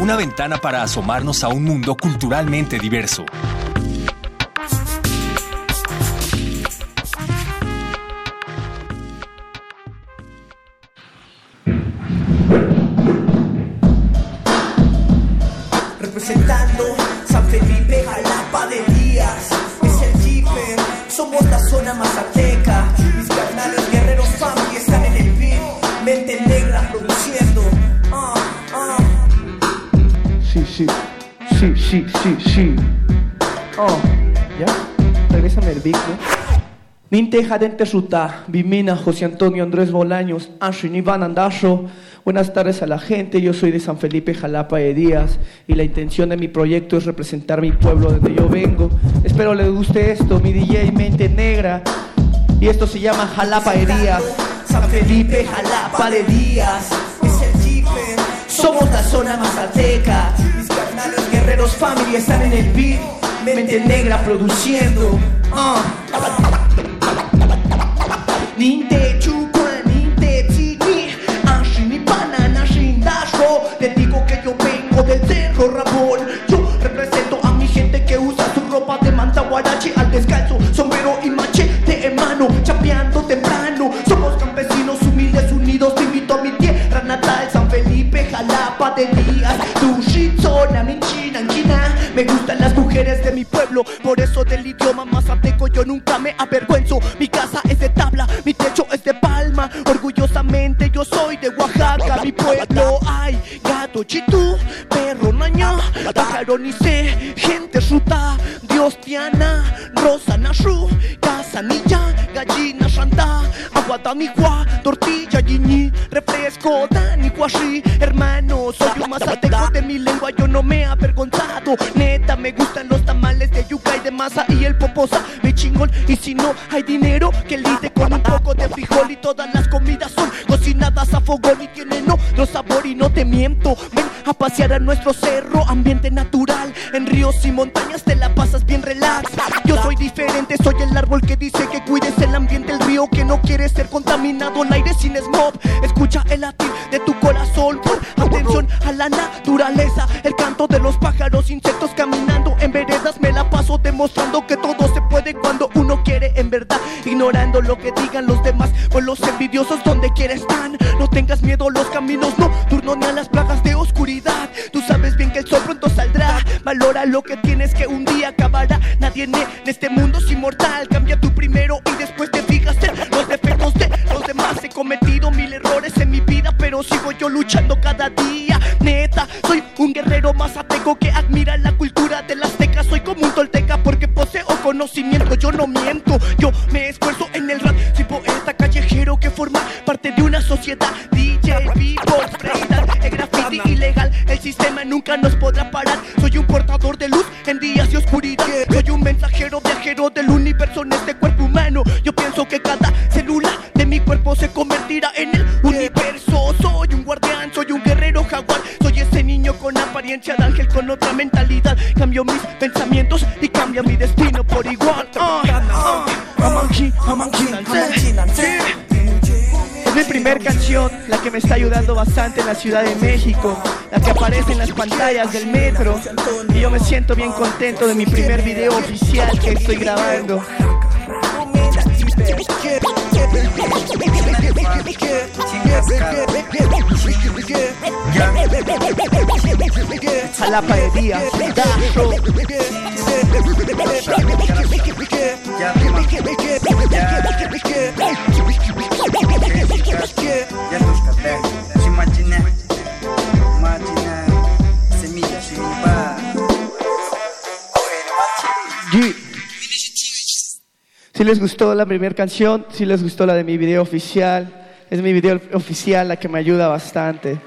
una ventana para asomarnos a un mundo culturalmente diverso. Representando San Felipe, Jalapa de Díaz, es el Jeeper, somos la zona mazateca, Sí, sí, sí, sí, sí. Oh, ¿ya? Regrésame el beat, ¿no? Ninteja dente ruta, Vimina, José Antonio Andrés Bolaños, Ashrin Iván Andasho. Buenas tardes a la gente, yo soy de San Felipe, Jalapa de Díaz y la intención de mi proyecto es representar mi pueblo donde yo vengo. Espero les guste esto, mi DJ Mente Negra. Y esto se llama Jalapa de Díaz. San Felipe, Jalapa de Díaz, es el somos la zona mazateca, carnales guerreros family están en el beat, mente negra produciendo. ah. Ninte chukwa, ninte tiki, banana, ashin dasho. Te digo que yo vengo del cerro Rabón. Pájaro lo que tienes que un día acabará, nadie en este mundo es inmortal, cambia tú primero y después te fijas en los defectos de los demás, he cometido mil errores en mi vida, pero sigo yo luchando cada día, neta, soy un guerrero mazateco que admira la cultura de las tecas, soy como un tolteca porque poseo conocimiento, yo no miento, yo me esfuerzo en el rap, soy poeta callejero que forma parte de una sociedad, universo en este cuerpo humano, yo pienso que cada célula de mi cuerpo se convertirá en el universo, soy un guardián, soy un guerrero jaguar, soy ese niño con apariencia de ángel con otra mentalidad, cambio mis pensamientos y cambia mi destino por igual. Ah, ah. Es mi primer canción, la que me está ayudando bastante en la Ciudad de México, la que aparece en las pantallas del metro. Y yo me siento bien contento de mi primer video oficial que estoy grabando. Jalapa de día, Dazo. Ya los capté. Si machiné, machiné, semilla, semilla. G. Si les gustó la primera canción, si les gustó la de mi video oficial, es mi video oficial la que me ayuda bastante.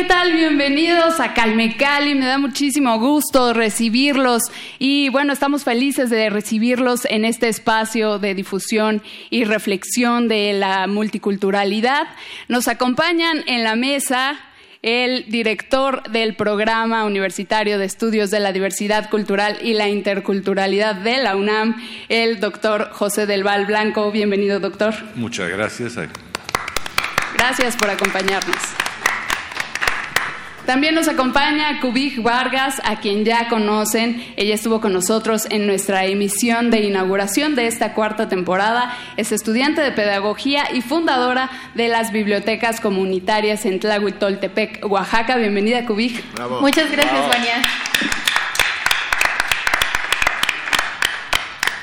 ¿Qué tal? Bienvenidos a Calme Cali. Me da muchísimo gusto recibirlos y bueno, estamos felices de recibirlos en este espacio de difusión y reflexión de la multiculturalidad. Nos acompañan en la mesa el director del Programa Universitario de Estudios de la Diversidad Cultural y la Interculturalidad de la UNAM, el doctor José del Val Blanco. Bienvenido, doctor. Muchas gracias. Gracias por acompañarnos. También nos acompaña Kubik Vargas, a quien ya conocen. Ella estuvo con nosotros en nuestra emisión de inauguración de esta cuarta temporada. Es estudiante de pedagogía y fundadora de las bibliotecas comunitarias en Tlahuitoltepec, Oaxaca. Bienvenida, Kubik. Muchas gracias, Vania.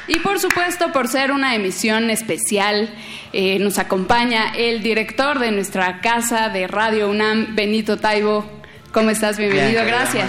Y por supuesto, por ser una emisión especial, eh, nos acompaña el director de nuestra casa de Radio UNAM, Benito Taibo. ¿Cómo estás? Bienvenido, gracias.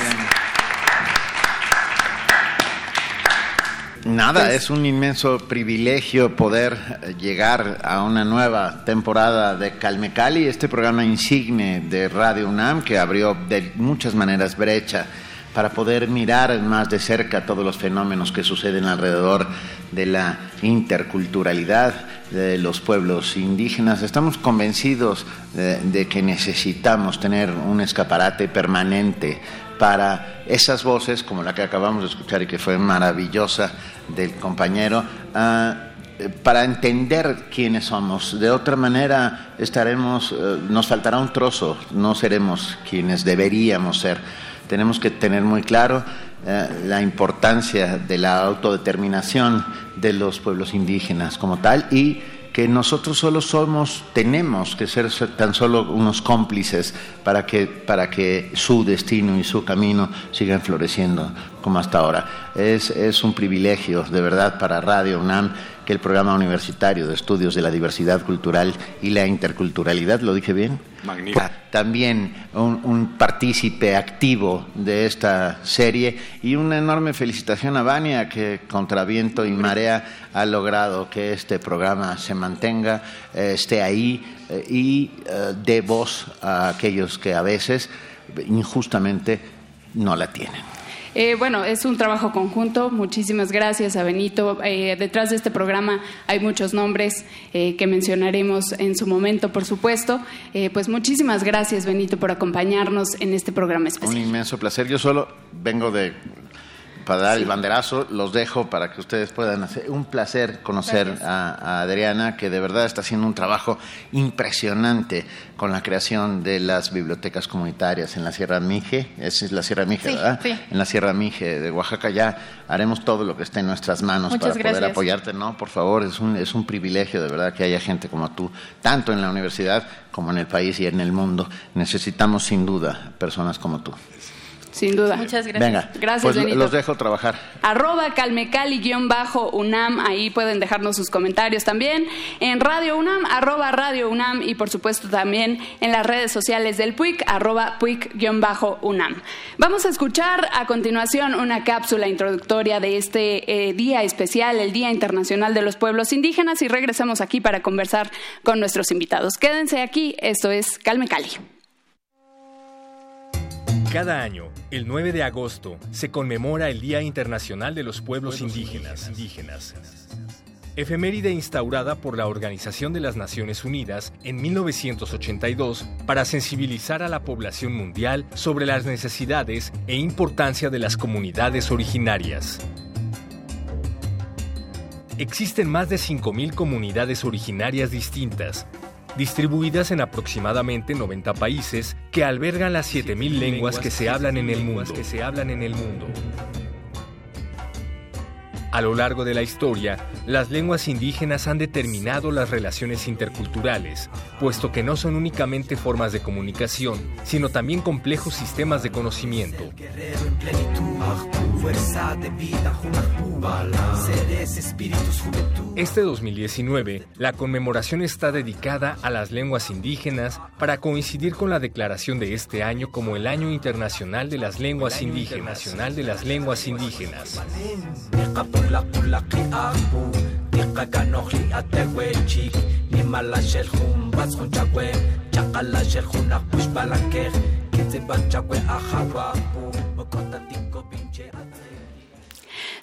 Nada, pues es un inmenso privilegio poder llegar a una nueva temporada de Calme Cali, este programa insigne de Radio UNAM que abrió de muchas maneras brecha para poder mirar más de cerca todos los fenómenos que suceden alrededor de la interculturalidad de los pueblos indígenas. Estamos convencidos de, que necesitamos tener un escaparate permanente para esas voces, como la que acabamos de escuchar y que fue maravillosa del compañero, ah, para entender quiénes somos. De otra manera, estaremos, eh, nos faltará un trozo, no seremos quienes deberíamos ser. Tenemos que tener muy claro eh, la importancia de la autodeterminación de los pueblos indígenas como tal y que nosotros solo somos, tenemos que ser tan solo unos cómplices para que, para que su destino y su camino sigan floreciendo como hasta ahora. Es, es un privilegio, de verdad, para Radio UNAM que el programa universitario de estudios de la diversidad cultural y la interculturalidad, ¿lo dije bien? Magnífico. También un, un, partícipe activo de esta serie y una enorme felicitación a Vania que contra viento y marea ha logrado que este programa se mantenga, eh, esté ahí eh, y eh, dé voz a aquellos que a veces injustamente no la tienen. Eh, bueno, es un trabajo conjunto. Muchísimas gracias a Benito. Eh, detrás de este programa hay muchos nombres eh, que mencionaremos en su momento, por supuesto. pues muchísimas gracias, Benito, por acompañarnos en este programa especial. Un inmenso placer. Yo solo vengo de para dar el banderazo, los dejo para que ustedes puedan hacer. Un placer conocer a, Adriana, que de verdad está haciendo un trabajo impresionante con la creación de las bibliotecas comunitarias en la Sierra Mije. Esa es la Sierra Mije, ¿verdad? En la Sierra Mije de Oaxaca ya haremos todo lo que esté en nuestras manos para poder apoyarte. No, por favor, es un, es un privilegio de verdad que haya gente como tú, tanto en la universidad como en el país y en el mundo. Necesitamos sin duda personas como tú. Sin duda. Muchas gracias. Venga, gracias, pues los dejo trabajar. Arroba calmecali-unam, ahí pueden dejarnos sus comentarios también. En Radio UNAM, arroba Radio UNAM y por supuesto también en las redes sociales del PUIC, arroba PUIC-UNAM. Vamos a escuchar a continuación una cápsula introductoria de este eh, día especial, el Día Internacional de los Pueblos Indígenas y regresamos aquí para conversar con nuestros invitados. Quédense aquí, esto es Calme Cali. Cada año, el 9 de agosto, se conmemora el Día Internacional de los Pueblos Indígenas. indígenas. Efeméride instaurada por la Organización de las Naciones Unidas en 1982 para sensibilizar a la población mundial sobre las necesidades e importancia de las comunidades originarias. Existen más de 5.000 comunidades originarias distintas, distribuidas en aproximadamente 90 países que albergan las 7.000 lenguas que se hablan en el mundo. A lo largo de la historia, las lenguas indígenas han determinado las relaciones interculturales, puesto que no son únicamente formas de comunicación, sino también complejos sistemas de conocimiento. Este 2019, la conmemoración está dedicada a las lenguas indígenas para coincidir con la declaración de este año como el Año Internacional de las Lenguas Indígenas. Nacional de las Lenguas Indígenas. ulaqulaqi aku tiqakanoqli atewechik nimalaxel jun vasqunchakue chaqalaxel junaj puxpalakej kitzipaxchakue ajawapu mokotatinko pinche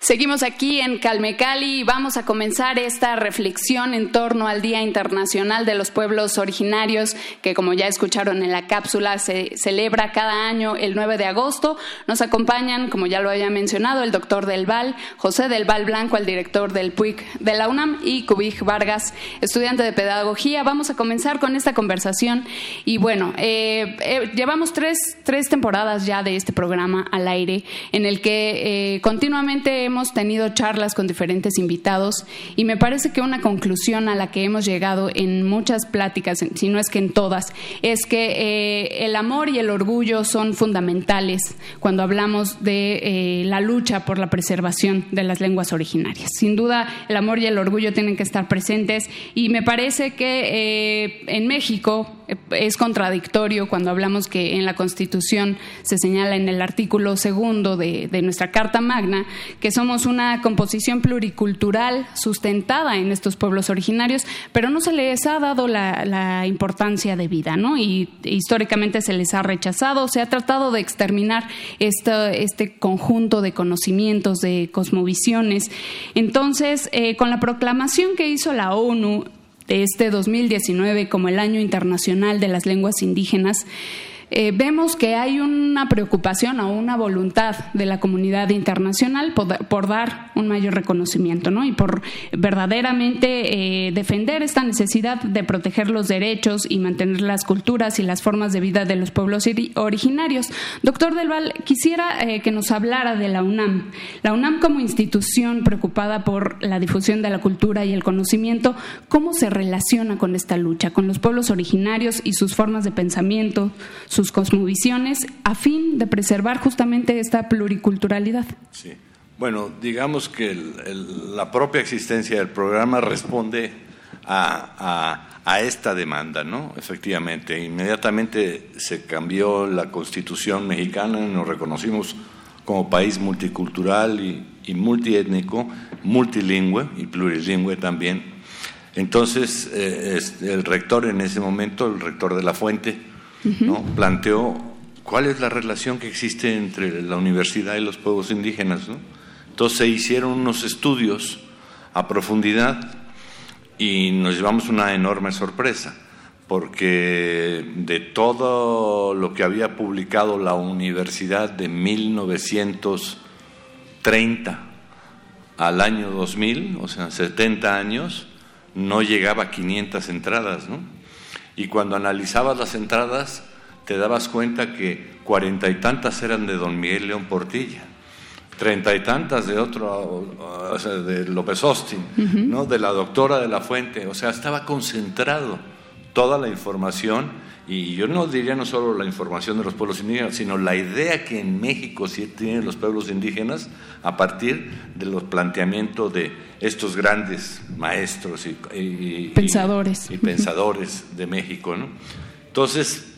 Seguimos aquí en Calmecali y vamos a comenzar esta reflexión en torno al Día Internacional de los Pueblos Originarios, que como ya escucharon en la cápsula, se celebra cada año el 9 de agosto. Nos acompañan, como ya lo había mencionado, el doctor Del Val, José Del Val Blanco, el director del PUIC de la UNAM, y Cubij Vargas, estudiante de Pedagogía. Vamos a comenzar con esta conversación. Y bueno, eh, eh, llevamos tres, tres temporadas ya de este programa al aire, en el que eh, continuamente hemos tenido charlas con diferentes invitados y me parece que una conclusión a la que hemos llegado en muchas pláticas, si no es que en todas, es que eh, el amor y el orgullo son fundamentales cuando hablamos de eh, la lucha por la preservación de las lenguas originarias. Sin duda, el amor y el orgullo tienen que estar presentes y me parece que eh, en México es contradictorio cuando hablamos que en la Constitución se señala en el artículo segundo de, de nuestra Carta Magna que somos una composición pluricultural sustentada en estos pueblos originarios, pero no se les ha dado la, importancia de vida, ¿no? Y históricamente se les ha rechazado, se ha tratado de exterminar este conjunto de conocimientos, de cosmovisiones. Entonces, eh, con la proclamación que hizo la ONU de este 2019 como el Año Internacional de las Lenguas Indígenas, eh, vemos que hay una preocupación o una voluntad de la comunidad internacional por, dar un mayor reconocimiento ¿no? y por verdaderamente eh, defender esta necesidad de proteger los derechos y mantener las culturas y las formas de vida de los pueblos originarios. Doctor Del Val, quisiera eh, que nos hablara de la UNAM. La UNAM como institución preocupada por la difusión de la cultura y el conocimiento, ¿cómo se relaciona con esta lucha, con los pueblos originarios y sus formas de pensamiento, sus cosmovisiones a fin de preservar justamente esta pluriculturalidad. Sí. Bueno, digamos que la propia existencia del programa responde a, esta demanda, ¿no? Efectivamente, inmediatamente se cambió la constitución mexicana, nos reconocimos como país multicultural y, multiétnico, multilingüe y plurilingüe también. Entonces, eh, el rector en ese momento, el rector de la Fuente, ¿no? planteó cuál es la relación que existe entre la universidad y los pueblos indígenas. ¿no? Entonces se hicieron unos estudios a profundidad y nos llevamos una enorme sorpresa, porque de todo lo que había publicado la universidad de 1930 al año 2000, o sea, 70 años, no llegaba a 500 entradas, ¿no? Y cuando analizabas las entradas te dabas cuenta que cuarenta y tantas eran de don Miguel León Portilla, treinta y tantas de otro, o sea, de López Austin, ¿no? de la doctora de la Fuente, o sea, estaba concentrado toda la información y yo no diría no solo la información de los pueblos indígenas, sino la idea que en México sí tienen los pueblos indígenas a partir de los planteamientos de estos grandes maestros y, pensadores. Y, pensadores de México. ¿no? Entonces,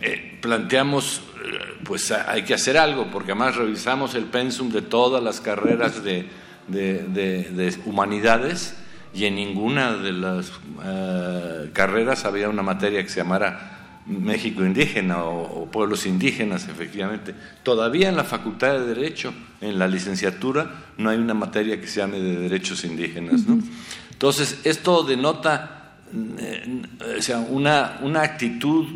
eh, planteamos, eh, pues hay que hacer algo, porque además revisamos el pensum de todas las carreras de, de humanidades y en ninguna de las eh, carreras había una materia que se llamara México indígena o, pueblos indígenas, efectivamente. Todavía en la Facultad de Derecho, en la licenciatura, no hay una materia que se llame de derechos indígenas. ¿no? Entonces, esto denota eh, o sea, una, una actitud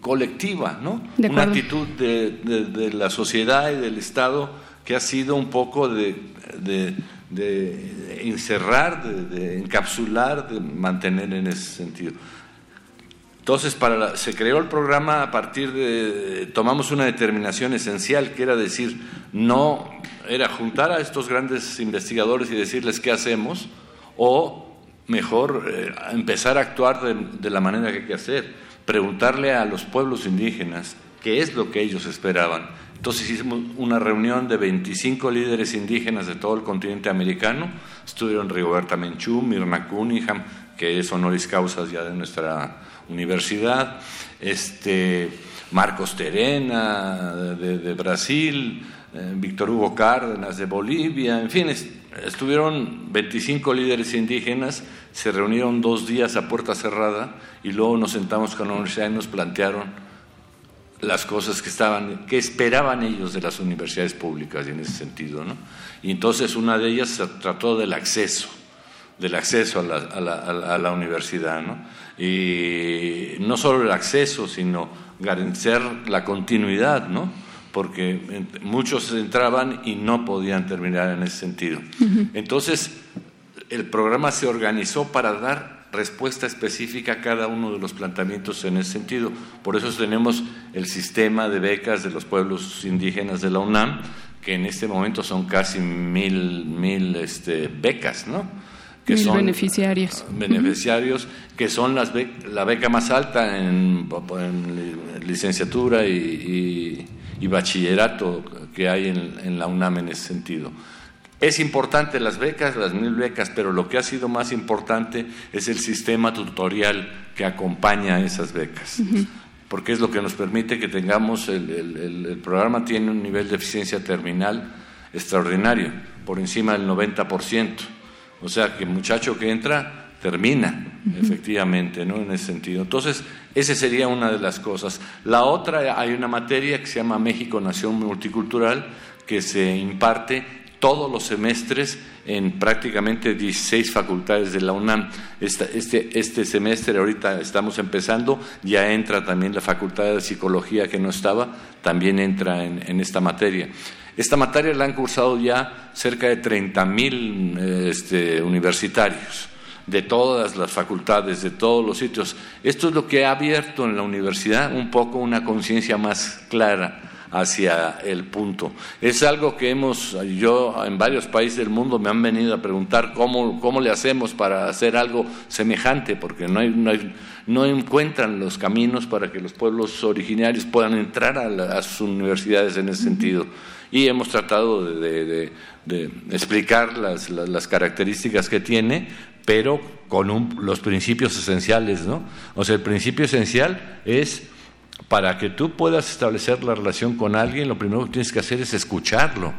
colectiva, ¿no? una actitud de, de, la sociedad y del Estado que ha sido un poco de de encerrar, de, encapsular, de mantener en ese sentido. Entonces, para se creó el programa a partir de, tomamos una determinación esencial, que era decir, no, era juntar a estos grandes investigadores y decirles qué hacemos, o mejor eh, empezar a actuar de, de la manera que hay que hacer, preguntarle a los pueblos indígenas qué es lo que ellos esperaban, Entonces hicimos una reunión de 25 líderes indígenas de todo el continente americano. Estuvieron Rigoberta Menchú, Mirna Cunningham, que es honoris causa ya de nuestra universidad, este, Marcos Terena de, Brasil, eh, Víctor Hugo Cárdenas de Bolivia, en fin, estuvieron 25 líderes indígenas, se reunieron dos días a puerta cerrada y luego nos sentamos con la universidad y nos plantearon las cosas que estaban, que esperaban ellos de las universidades públicas y en ese sentido, ¿no? Y entonces una de ellas se trató del acceso, del acceso a la, a la, a la universidad, ¿no? Y no solo el acceso, sino garantizar la continuidad, ¿no? porque muchos entraban y no podían terminar en ese sentido. Entonces, el programa se organizó para dar respuesta específica a cada uno de los planteamientos en ese sentido. Por eso tenemos el sistema de becas de los pueblos indígenas de la UNAM, que en este momento son casi mil, mil este, becas, ¿no? Que mil son beneficiarios. Beneficiarios, que son las la beca más alta en, licenciatura y y bachillerato que hay en, la UNAM en ese sentido. Es importante las becas, las mil becas, pero lo que ha sido más importante es el sistema tutorial que acompaña a esas becas. Porque es lo que nos permite que tengamos, el, el, programa tiene un nivel de eficiencia terminal extraordinario, por encima del 90%. O sea que el muchacho que entra termina, efectivamente, ¿no? En ese sentido. Entonces, esa sería una de las cosas. La otra, hay una materia que se llama México Nación Multicultural, que se imparte todos los semestres en prácticamente 16 facultades de la UNAM. este, este semestre, ahorita estamos empezando, ya entra también la Facultad de Psicología que no estaba, también entra en, esta materia. Esta materia la han cursado ya cerca de 30 mil este, universitarios de todas las facultades, de todos los sitios. Esto es lo que ha abierto en la universidad un poco una conciencia más clara hacia el punto. Es algo que hemos, yo en varios países del mundo me han venido a preguntar cómo, cómo le hacemos para hacer algo semejante, porque no, hay, no, hay, no encuentran los caminos para que los pueblos originarios puedan entrar a, sus universidades en ese sentido. Y hemos tratado de, de, explicar las, las, características que tiene, pero con los principios esenciales, ¿no? O sea, el principio esencial es para que tú puedas establecer la relación con alguien, lo primero que tienes que hacer es escucharlo,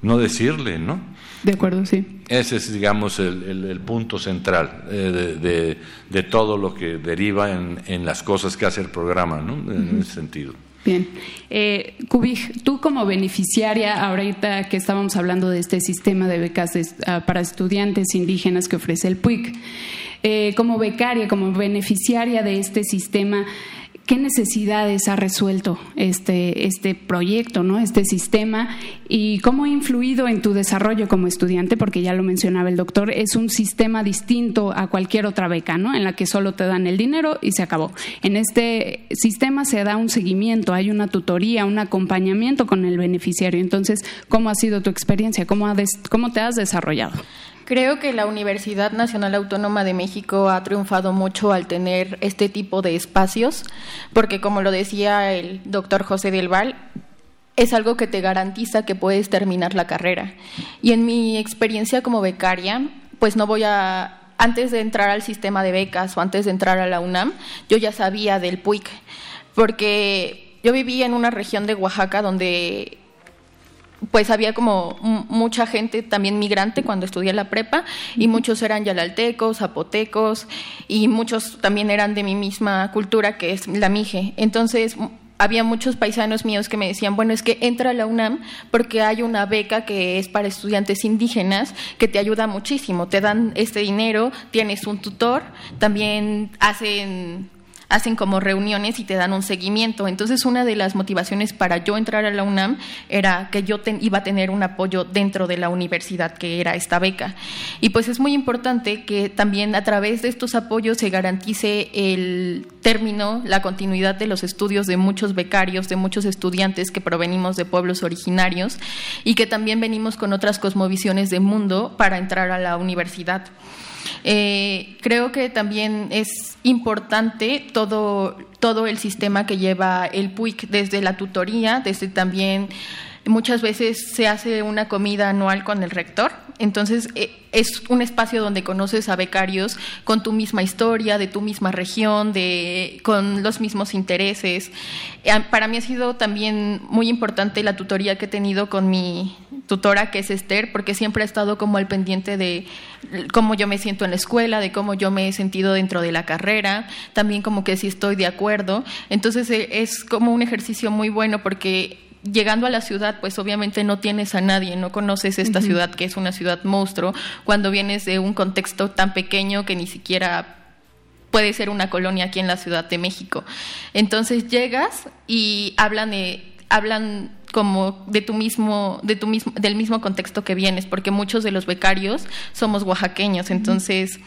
no decirle, ¿no? De acuerdo, sí. Ese es, digamos, el, punto central eh, de, todo lo que deriva en, las cosas que hace el programa, ¿no? En ese sentido. Bien. Eh, tú como beneficiaria, ahorita que estábamos hablando de este sistema de becas ah, para estudiantes indígenas que ofrece el PUIC, eh, como becaria, como beneficiaria de este sistema, qué necesidades ha resuelto este, este proyecto, ¿no? este sistema y cómo ha influido en tu desarrollo como estudiante, porque ya lo mencionaba el doctor, es un sistema distinto a cualquier otra beca, ¿no? en la que solo te dan el dinero y se acabó. En este sistema se da un seguimiento, hay una tutoría, un acompañamiento con el beneficiario. Entonces, ¿cómo ha sido tu experiencia? ¿Cómo, cómo te has desarrollado? Creo que la Universidad Nacional Autónoma de México ha triunfado mucho al tener este tipo de espacios, porque como lo decía el doctor José del Val, es algo que te garantiza que puedes terminar la carrera. Y en mi experiencia como becaria, pues no voy a, antes de entrar al sistema de becas o antes de entrar a la UNAM, yo ya sabía del PUIC, porque yo vivía en una región de Oaxaca donde pues había como mucha gente también migrante cuando estudié la prepa y muchos eran yalaltecos, zapotecos y muchos también eran de mi misma cultura que es la mije. Entonces había muchos paisanos míos que me decían, bueno, es que entra a la UNAM porque hay una beca que es para estudiantes indígenas que te ayuda muchísimo, te dan este dinero, tienes un tutor, también hacen hacen como reuniones y te dan un seguimiento. Entonces, una de las motivaciones para yo entrar a la UNAM era que yo iba a tener un apoyo dentro de la universidad, que era esta beca. Y pues es muy importante que también a través de estos apoyos se garantice el terminó la continuidad de los estudios de muchos becarios, de muchos estudiantes que provenimos de pueblos originarios y que también venimos con otras cosmovisiones de mundo para entrar a la universidad. Eh, creo que también es importante todo, todo el sistema que lleva el PUIC, desde la tutoría, desde también muchas veces se hace una comida anual con el rector, entonces eh, es un espacio donde conoces a becarios con tu misma historia, de tu misma región, de, con los mismos intereses. Eh, para mí ha sido también muy importante la tutoría que he tenido con mi tutora, que es Esther, porque siempre ha estado como al pendiente de cómo yo me siento en la escuela, de cómo yo me he sentido dentro de la carrera, también como que si estoy de acuerdo. Entonces eh, es como un ejercicio muy bueno porque llegando a la ciudad, pues obviamente no tienes a nadie, no conoces esta ciudad que es una ciudad monstruo, cuando vienes de un contexto tan pequeño que ni siquiera puede ser una colonia aquí en la Ciudad de México. Entonces llegas y hablan hablan como de tu mismo, de tu mismo, del mismo contexto que vienes, porque muchos de los becarios somos oaxaqueños, entonces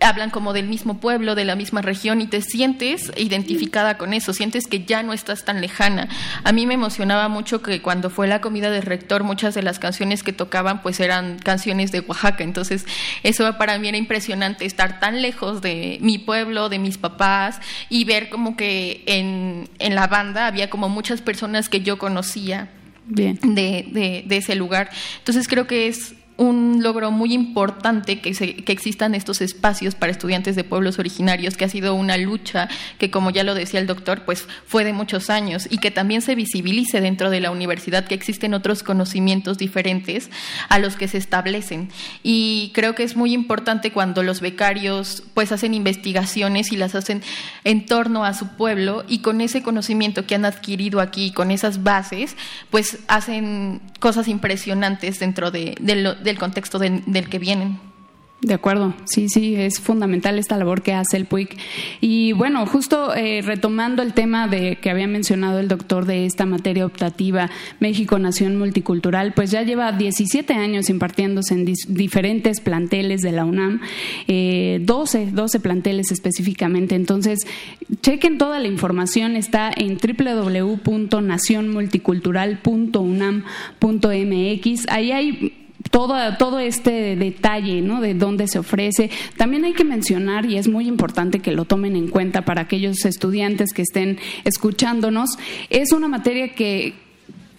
hablan como del mismo pueblo, de la misma región y te sientes identificada con eso, sientes que ya no estás tan lejana. A mí me emocionaba mucho que cuando fue la comida del rector muchas de las canciones que tocaban pues eran canciones de Oaxaca, entonces eso para mí era impresionante estar tan lejos de mi pueblo, de mis papás y ver como que en, en la banda había como muchas personas que yo conocía. De, de, de ese lugar. Entonces creo que es un logro muy importante que, que, existan estos espacios para estudiantes de pueblos originarios, que ha sido una lucha que, como ya lo decía el doctor, pues fue de muchos años y que también se visibilice dentro de la universidad que existen otros conocimientos diferentes a los que se establecen. Y creo que es muy importante cuando los becarios pues hacen investigaciones y las hacen en torno a su pueblo y con ese conocimiento que han adquirido aquí, con esas bases, pues hacen cosas impresionantes dentro de, de, del contexto del que vienen. De acuerdo, sí, sí, es fundamental esta labor que hace el PUIC. Y bueno, justo eh, retomando el tema de que había mencionado el doctor de esta materia optativa México Nación Multicultural, pues ya lleva 17 años impartiéndose en diferentes planteles de la UNAM, eh, 12, 12 planteles específicamente. Entonces, chequen toda la información, está en www.nacionmulticultural.unam.mx. Ahí hay todo, todo este detalle ¿no? de dónde se ofrece. También hay que mencionar, y es muy importante que lo tomen en cuenta para aquellos estudiantes que estén escuchándonos, es una materia que,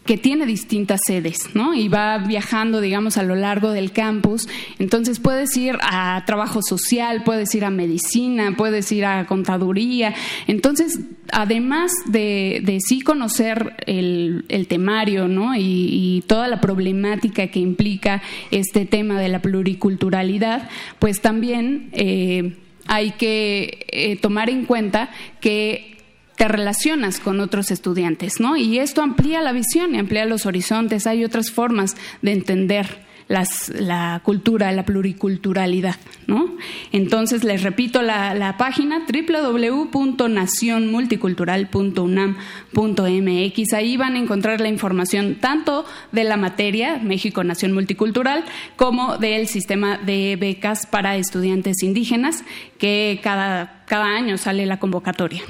que tiene distintas sedes, ¿no? Y va viajando, digamos, a lo largo del campus. Entonces puedes ir a trabajo social, puedes ir a medicina, puedes ir a contaduría. Entonces, además de, sí conocer el, temario, ¿no? Y, toda la problemática que implica este tema de la pluriculturalidad, pues también eh, hay que eh, tomar en cuenta que te relacionas con otros estudiantes, ¿no? Y esto amplía la visión y amplía los horizontes. Hay otras formas de entender la cultura, la pluriculturalidad, ¿no? Entonces, les repito la, la página www.nacionmulticultural.unam.mx. Ahí van a encontrar la información tanto de la materia México Nación Multicultural como del sistema de becas para estudiantes indígenas que cada, cada año sale la convocatoria.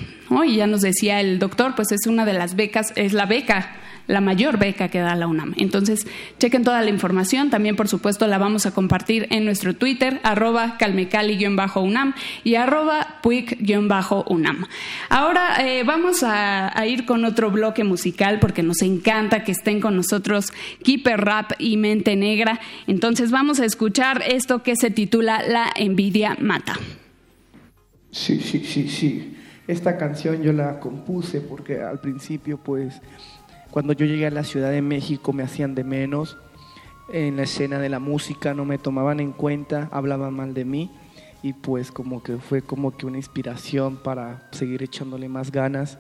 Y ya nos decía el doctor, pues es una de las becas, es la beca la mayor beca que da la UNAM. Entonces, chequen toda la información. También, por supuesto, la vamos a compartir en nuestro Twitter, arroba calmecali-unam y arroba puic-unam. Ahora eh, vamos a, ir con otro bloque musical porque nos encanta que estén con nosotros Keeper Rap y Mente Negra. Entonces, vamos a escuchar esto que se titula La envidia mata. Sí, sí, sí, sí. Esta canción yo la compuse porque al principio, pues cuando yo llegué a la Ciudad de México me hacían de menos, en la escena de la música no me tomaban en cuenta, hablaban mal de mí y pues como que fue como que una inspiración para seguir echándole más ganas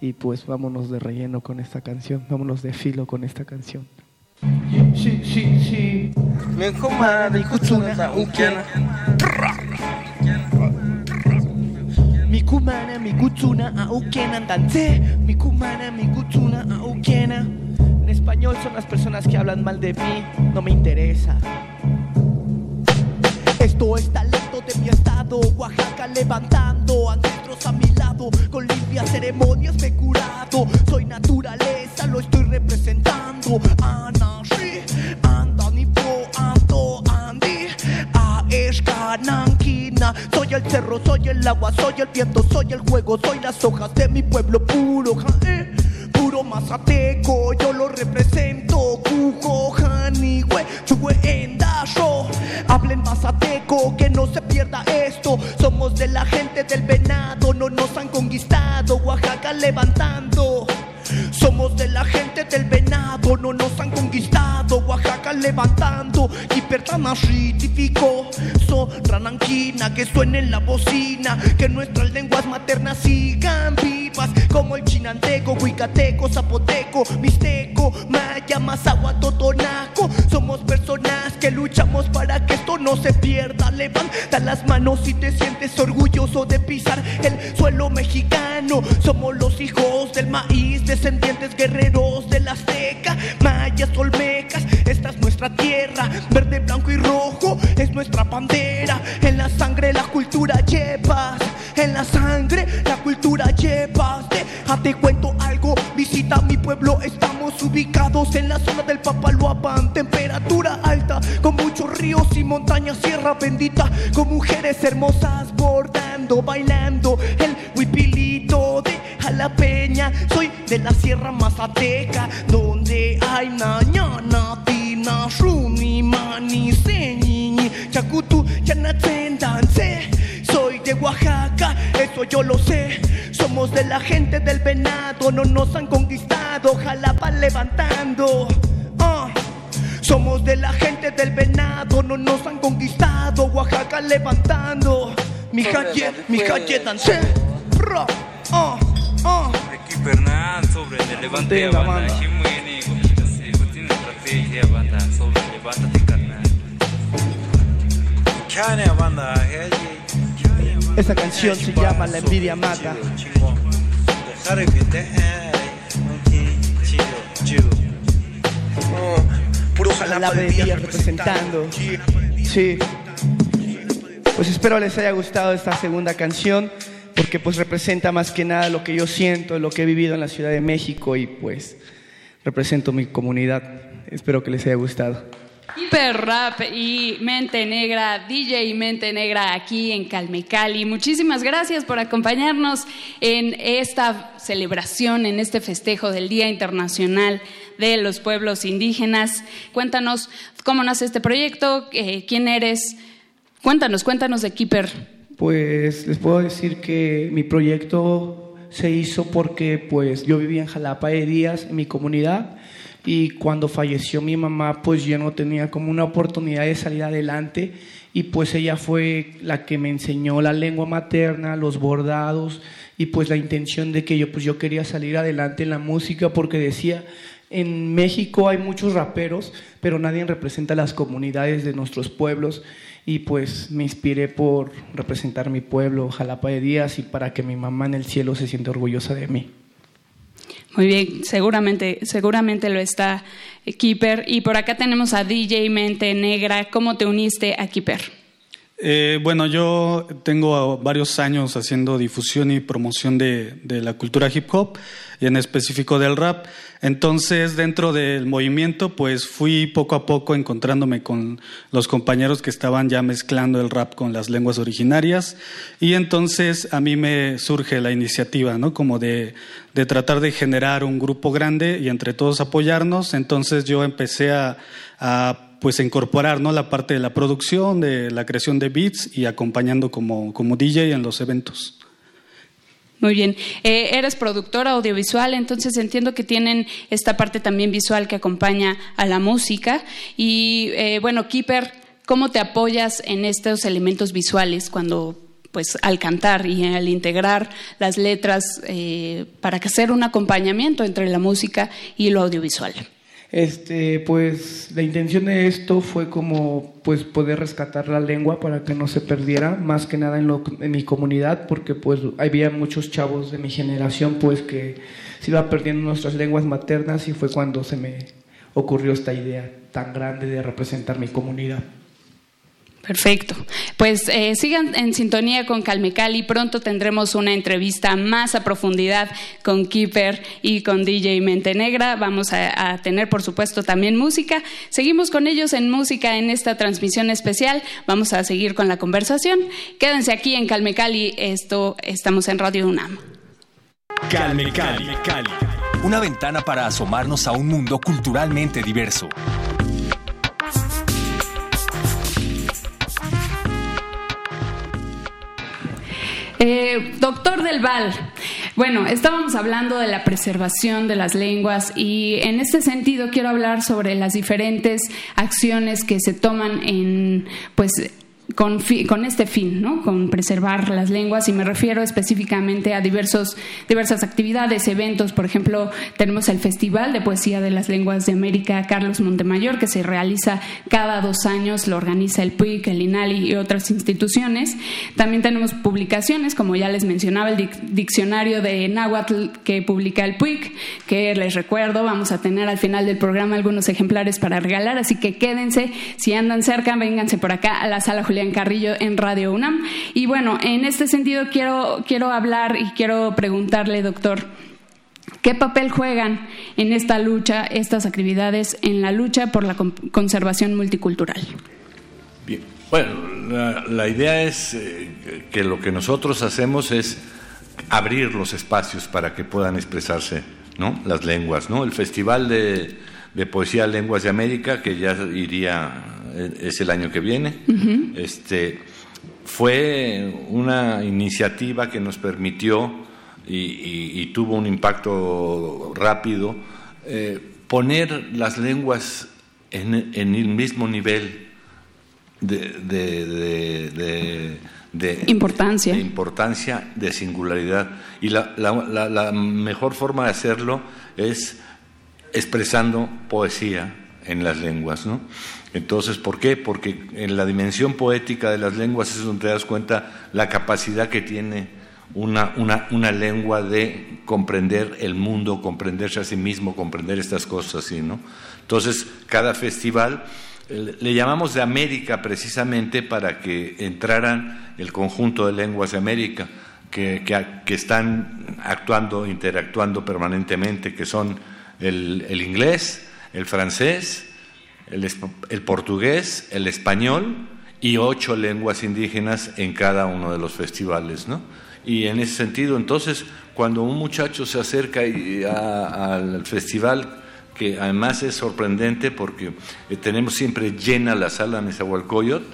y pues vámonos de relleno con esta canción, vámonos de filo con esta canción. Sí, sí, sí. Mi kumana, mi kutsuna, aukena, dance. Mi kumana, mi kutsuna, aukena. En español son las personas que hablan mal de mí, no me interesa. Esto es talento de mi estado, Oaxaca levantando, ancestros a mi lado. Con limpias ceremonias me he curado. Soy naturaleza, lo estoy representando. Ana, sí, anda, Soy el cerro, soy el agua, soy el viento, soy el juego, soy las hojas de mi pueblo puro. Puro mazateco, yo lo represento. Cujo, Hanihue, Chugüe. Hablen mazateco, que no se pierda esto. Somos de la gente del venado, no nos han conquistado. Oaxaca levantando. Somos de la gente del venado, no nos han conquistado. Levantando, Hipertama ritificó. So rananquina, que suene en la bocina. Que nuestras lenguas maternas sigan vivas. Como el chinanteco, huicateco, zapoteco, mixteco, maya, mazahua, totonaco. Somos personas que luchamos para que esto no se pierda. Levanta las manos si te sientes orgulloso de pisar el suelo mexicano. Somos los hijos del maíz, descendientes guerreros de la azteca, mayas, olmecas. Nuestra tierra, verde, blanco y rojo es nuestra bandera. En la sangre la cultura llevas, en la sangre la cultura llevas. Déjate cuento algo, visita mi pueblo, estamos ubicados en la zona del Papaloapan, temperatura alta, con muchos ríos y montañas, sierra bendita, con mujeres hermosas bordando, bailando el huipilito de jalapeña. Soy de la Sierra Mazateca, donde hay chacutu, yanatendanse. Soy de Oaxaca, eso yo lo sé. Somos de la gente del venado, no nos han conquistado, Jalapa levantando. Ah. Somos de la gente del venado, no nos han conquistado, Oaxaca levantando. Mi calle, mi calle. Aquí Bernal sobre el levante Venga, banda, banda. Esta canción se llama La envidia mata. Puro Jalapa de días representando. Sí. Pues espero les haya gustado esta segunda canción porque pues representa más que nada lo que yo siento, lo que he vivido en la Ciudad de México y pues represento mi comunidad. Espero que les haya gustado. Hiper Rap y Mente Negra, DJ y Mente Negra aquí en Calmecali. Muchísimas gracias por acompañarnos en esta celebración, en este festejo del Día Internacional de los Pueblos Indígenas. Cuéntanos cómo nace este proyecto, eh, quién eres. Cuéntanos, cuéntanos de Keeper. Pues les puedo decir que mi proyecto se hizo porque pues yo vivía en Jalapa de Díaz, en mi comunidad, y cuando falleció mi mamá pues yo no tenía como una oportunidad de salir adelante y pues ella fue la que me enseñó la lengua materna, los bordados y pues la intención de que yo pues yo quería salir adelante en la música porque decía en México hay muchos raperos, pero nadie representa las comunidades de nuestros pueblos y pues me inspiré por representar mi pueblo, Jalapa de Díaz, y para que mi mamá en el cielo se sienta orgullosa de mí. Muy bien, seguramente, seguramente lo está eh, Keeper. Y por acá tenemos a DJ Mente Negra. ¿Cómo te uniste a Keeper? Eh, bueno, yo tengo varios años haciendo difusión y promoción de, de la cultura hip hop y en específico del rap. Entonces, dentro del movimiento, pues fui poco a poco encontrándome con los compañeros que estaban ya mezclando el rap con las lenguas originarias y entonces a mí me surge la iniciativa, ¿no? Como de, de tratar de generar un grupo grande y entre todos apoyarnos. Entonces yo empecé a, a pues incorporar ¿no? la parte de la producción, de la creación de beats y acompañando como, como DJ en los eventos. Muy bien. Eh, eres productora audiovisual, entonces entiendo que tienen esta parte también visual que acompaña a la música. Y eh, bueno, Keeper, ¿cómo te apoyas en estos elementos visuales cuando pues al cantar y al integrar las letras eh, para hacer un acompañamiento entre la música y lo audiovisual? Este, pues la intención de esto fue como pues poder rescatar la lengua para que no se perdiera, más que nada en, lo- en mi comunidad, porque pues había muchos chavos de mi generación pues que se iba perdiendo nuestras lenguas maternas y fue cuando se me ocurrió esta idea tan grande de representar mi comunidad. Perfecto. Pues eh, sigan en sintonía con Calmecali. Pronto tendremos una entrevista más a profundidad con Keeper y con DJ Mentenegra. Vamos a, tener, por supuesto, también música. Seguimos con ellos en música en esta transmisión especial. Vamos a seguir con la conversación. Quédense aquí en Calmecali. Esto estamos en Radio UNAM. Calmecali. Una ventana para asomarnos a un mundo culturalmente diverso. Eh, doctor Del Val, bueno, estábamos hablando de la preservación de las lenguas y en este sentido quiero hablar sobre las diferentes acciones que se toman en, pues, con, con, este fin, ¿no? con preservar las lenguas, y me refiero específicamente a diversos, diversas actividades, eventos. Por ejemplo, tenemos el Festival de Poesía de las Lenguas de América Carlos Montemayor, que se realiza cada dos años, lo organiza el PUIC, el INALI y otras instituciones. También tenemos publicaciones, como ya les mencionaba, el diccionario de Náhuatl que publica el PUIC, que les recuerdo, vamos a tener al final del programa algunos ejemplares para regalar, así que quédense, si andan cerca, vénganse por acá a la sala Julián Carrillo en Radio UNAM. Y bueno, en este sentido quiero, quiero hablar y quiero preguntarle, doctor, ¿qué papel juegan en esta lucha, estas actividades, en la lucha por la conservación multicultural? Bien, bueno, la, la idea es eh, que lo que nosotros hacemos es abrir los espacios para que puedan expresarse ¿no? las lenguas. ¿no? El Festival de, de Poesía Lenguas de América, que ya iría es el año que viene. Uh -huh. este, fue una iniciativa que nos permitió y, y, y tuvo un impacto rápido eh, poner las lenguas en, en, el mismo nivel de, de, importancia. de importancia, de singularidad. Y la, la, la, la mejor forma de hacerlo es expresando poesía en las lenguas, ¿no? Entonces, ¿por qué? Porque en la dimensión poética de las lenguas es donde te das cuenta la capacidad que tiene una, una, una lengua de comprender el mundo, comprenderse a sí mismo, comprender estas cosas así, ¿no? Entonces, cada festival le llamamos de América precisamente para que entraran el conjunto de lenguas de América que, que, que están actuando, interactuando permanentemente, que son el, el inglés, el francés, el, el, portugués, el español y ocho lenguas indígenas en cada uno de los festivales, ¿no? Y en ese sentido, entonces, cuando un muchacho se acerca al festival, que además es sorprendente porque tenemos siempre llena la sala Nezahualcóyotl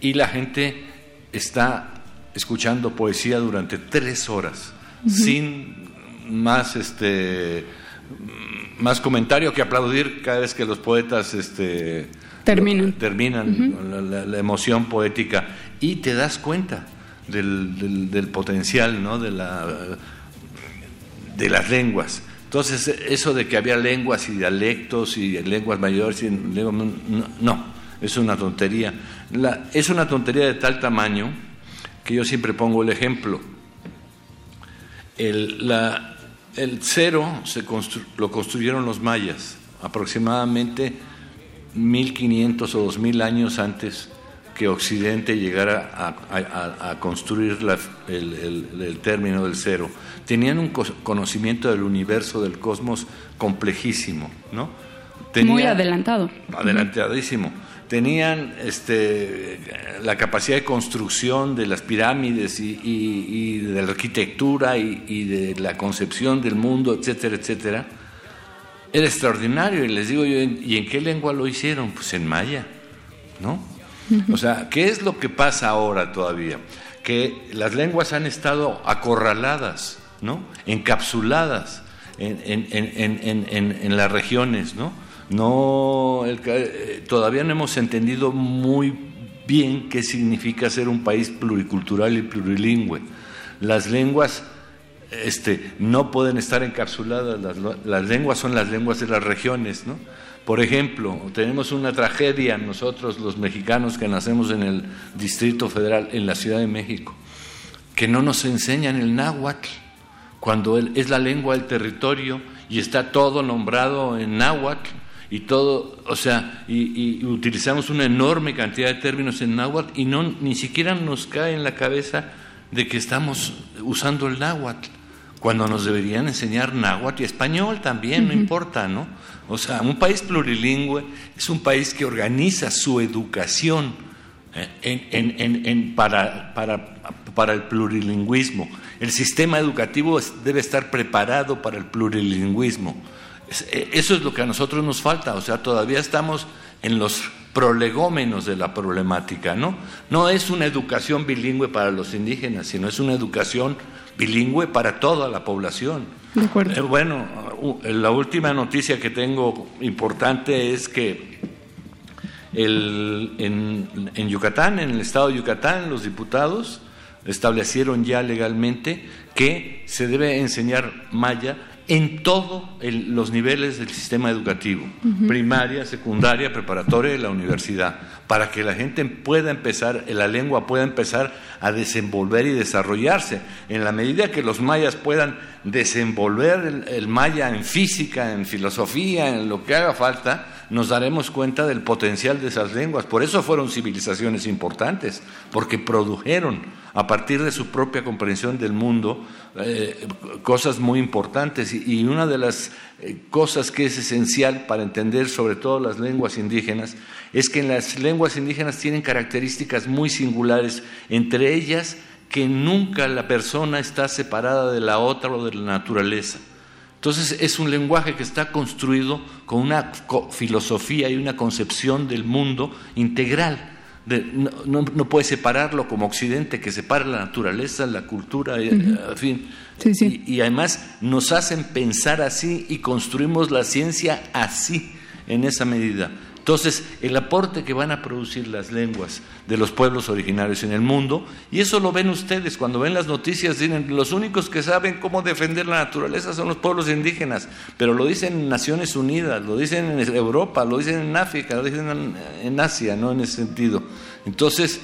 y la gente está escuchando poesía durante tres horas, uh -huh. sin más este más comentario que aplaudir cada vez que los poetas este, terminan, terminan uh -huh. la, la, la, emoción poética y te das cuenta del, del, del potencial ¿no? de, la, de las lenguas. Entonces, eso de que había lenguas y dialectos y lenguas mayores, y lenguas, no, no, es una tontería. La, es una tontería de tal tamaño que yo siempre pongo el ejemplo. El, la, el cero se constru lo construyeron los mayas, aproximadamente 1500 o 2000 años antes que Occidente llegara a, a, a construir la, el, el, el, término del cero. Tenían un conocimiento del universo, del cosmos complejísimo, ¿no? Muy adelantado. Adelantadísimo. Tenían este, la capacidad de construcción de las pirámides y, de la arquitectura y, de la concepción del mundo, etcétera, etcétera. Era extraordinario. Y les digo yo, ¿y en qué lengua lo hicieron? Pues en maya, ¿no? O sea, ¿qué es lo que pasa ahora todavía? Que las lenguas han estado acorraladas, ¿no? encapsuladas en, en, en, en las regiones. ¿no? No, eh, todavía no hemos entendido muy bien qué significa ser un país pluricultural y plurilingüe. Las lenguas este, no pueden estar encapsuladas, las, las lenguas son las lenguas de las regiones. ¿no? Por ejemplo, tenemos una tragedia nosotros los mexicanos que nacemos en el Distrito Federal, en la Ciudad de México, que no nos enseñan el náhuatl, cuando es la lengua del territorio y está todo nombrado en náhuatl, y todo, o sea, y, y utilizamos una enorme cantidad de términos en náhuatl y no ni siquiera nos cae en la cabeza de que estamos usando el náhuatl cuando nos deberían enseñar náhuatl y español también, no importa, ¿no? O sea, un país plurilingüe es un país que organiza su educación eh, en, en, en, para, para, para, el plurilingüismo. El sistema educativo debe estar preparado para el plurilingüismo. Eh, eso es lo que a nosotros nos falta, o sea, todavía estamos en los prolegómenos de la problemática, ¿no? No es una educación bilingüe para los indígenas, sino es una educación bilingüe para toda la población. De acuerdo. Eh, bueno, la última noticia que tengo importante es que el, en, en, Yucatán, en el estado de Yucatán, los diputados establecieron ya legalmente que se debe enseñar maya en todos los niveles del sistema educativo, uh -huh. primaria, secundaria, preparatoria y la universidad, para que la gente pueda empezar, la lengua pueda empezar a desenvolver y desarrollarse. En la medida que los mayas puedan desenvolver el, el maya en física, en filosofía, en lo que haga falta, nos daremos cuenta del potencial de esas lenguas. Por eso fueron civilizaciones importantes, porque produjeron a partir de su propia comprensión del mundo eh, cosas muy importantes. Y, una de las eh, cosas que es esencial para entender sobre todo las lenguas indígenas es que las lenguas indígenas tienen características muy singulares, entre ellas que nunca la persona está separada de la otra o de la naturaleza. Entonces es un lenguaje que está construido con una filosofía y una concepción del mundo integral. De, no, no, no, puede separarlo como Occidente, que separa la naturaleza, la cultura, uh -huh. en fin. Sí, sí. Y, y, además nos hacen pensar así y construimos la ciencia así, en esa medida. Entonces, el aporte que van a producir las lenguas de los pueblos originarios en el mundo, y eso lo ven ustedes cuando ven las noticias, dicen, los únicos que saben cómo defender la naturaleza son los pueblos indígenas, pero lo dicen en Naciones Unidas, lo dicen en Europa, lo dicen en África, lo dicen en, en Asia, ¿no? En ese sentido. Entonces,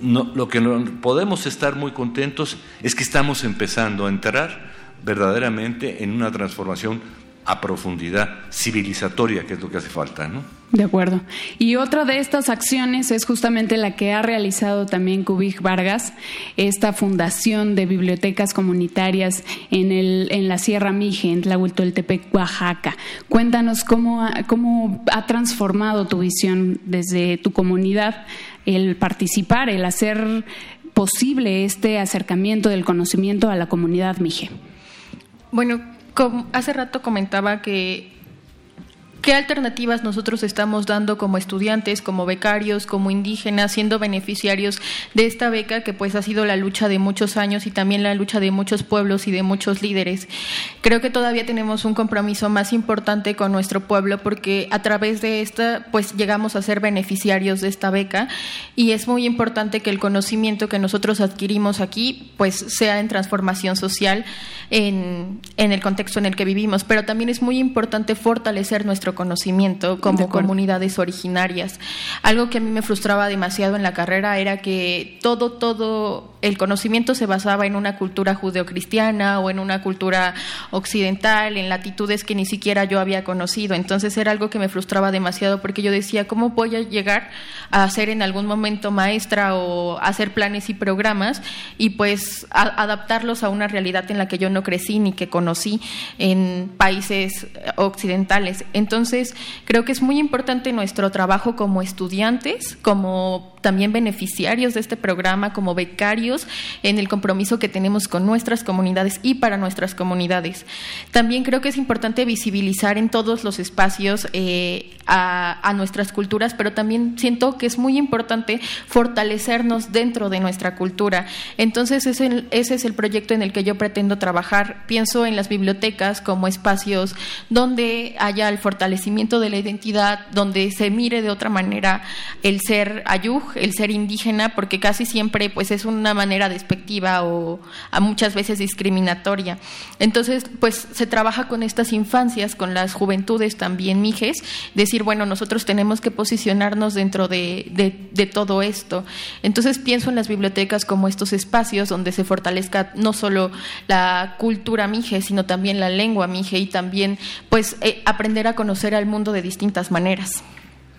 no, lo que no podemos estar muy contentos es que estamos empezando a entrar verdaderamente en una transformación a profundidad civilizatoria, que es lo que hace falta, ¿no? De acuerdo. Y otra de estas acciones es justamente la que ha realizado también Cubij Vargas, esta fundación de bibliotecas comunitarias en, el, en la Sierra Mije, en Tlahuitoltepec, Oaxaca. Cuéntanos cómo ha, cómo ha transformado tu visión desde tu comunidad el participar, el hacer posible este acercamiento del conocimiento a la comunidad Mije. Bueno, como hace rato comentaba que ¿Qué alternativas nosotros estamos dando como estudiantes, como becarios, como indígenas, siendo beneficiarios de esta beca que pues ha sido la lucha de muchos años y también la lucha de muchos pueblos y de muchos líderes? Creo que todavía tenemos un compromiso más importante con nuestro pueblo porque a través de esta pues llegamos a ser beneficiarios de esta beca y es muy importante que el conocimiento que nosotros adquirimos aquí pues sea en transformación social en, en el contexto en el que vivimos, pero también es muy importante fortalecer nuestro conocimiento como comunidades originarias. Algo que a mí me frustraba demasiado en la carrera era que todo, todo el conocimiento se basaba en una cultura judeocristiana o en una cultura occidental, en latitudes que ni siquiera yo había conocido. Entonces era algo que me frustraba demasiado porque yo decía, ¿cómo voy a llegar a ser en algún momento maestra o hacer planes y programas y pues adaptarlos a una realidad en la que yo no crecí ni que conocí en países occidentales? Entonces creo que es muy importante nuestro trabajo como estudiantes, como también beneficiarios de este programa, como becarios, en el compromiso que tenemos con nuestras comunidades y para nuestras comunidades. También creo que es importante visibilizar en todos los espacios eh, a, nuestras culturas, pero también siento que es muy importante fortalecernos dentro de nuestra cultura. Entonces, ese, ese es el proyecto en el que yo pretendo trabajar. Pienso en las bibliotecas como espacios donde haya el fortalecimiento de la identidad, donde se mire de otra manera el ser ayuj, el ser indígena, porque casi siempre pues es una manera despectiva o a muchas veces discriminatoria. Entonces, pues se trabaja con estas infancias, con las juventudes también mijes, decir, bueno, nosotros tenemos que posicionarnos dentro de, de, todo esto. Entonces pienso en las bibliotecas como estos espacios donde se fortalezca no solo la cultura mije, sino también la lengua mije y también pues eh, aprender a conocer al mundo de distintas maneras.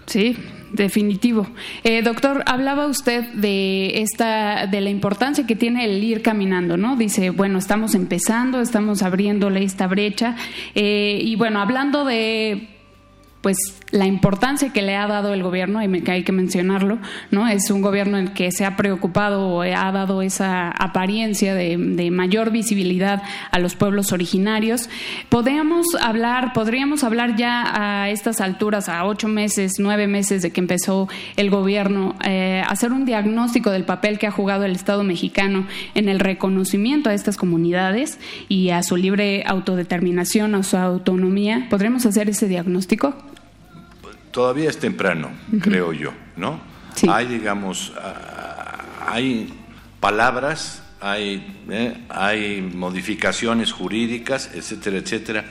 Sí, definitivo. Eh, doctor, hablaba usted de esta, de la importancia que tiene el ir caminando, ¿no? Dice, bueno, estamos empezando, estamos abriéndole esta brecha. Eh, y bueno, hablando de pues la importancia que le ha dado el gobierno, y que hay que mencionarlo, ¿no? Es un gobierno en que se ha preocupado o ha dado esa apariencia de, mayor visibilidad a los pueblos originarios. Podríamos hablar, podríamos hablar ya a estas alturas, a ocho meses, nueve meses de que empezó el gobierno, eh, hacer un diagnóstico del papel que ha jugado el Estado mexicano en el reconocimiento a estas comunidades y a su libre autodeterminación, a su autonomía. ¿Podremos hacer ese diagnóstico? Todavía es temprano, creo yo, ¿no? Hay, digamos, ah, hay palabras, hay, eh, hay modificaciones jurídicas, etcétera, etcétera,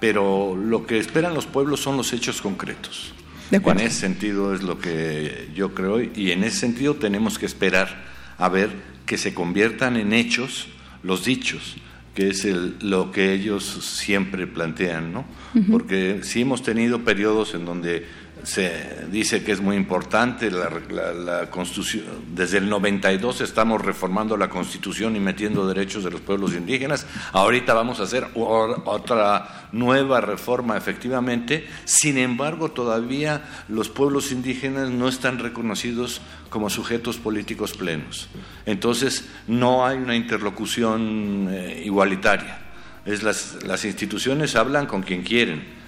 pero lo que esperan los pueblos son los hechos concretos. En ese sentido es lo que yo creo y en ese sentido tenemos que esperar a ver que se conviertan en hechos los dichos, que es el, lo que ellos siempre plantean, ¿no? Porque sí hemos tenido periodos en donde se dice que es muy importante la, la, la, constitución. Desde el 92 estamos reformando la constitución y metiendo derechos de los pueblos indígenas. Ahorita vamos a hacer otra nueva reforma, efectivamente. Sin embargo, todavía los pueblos indígenas no están reconocidos como sujetos políticos plenos. Entonces, no hay una interlocución eh, igualitaria. Es las, las instituciones hablan con quien quieren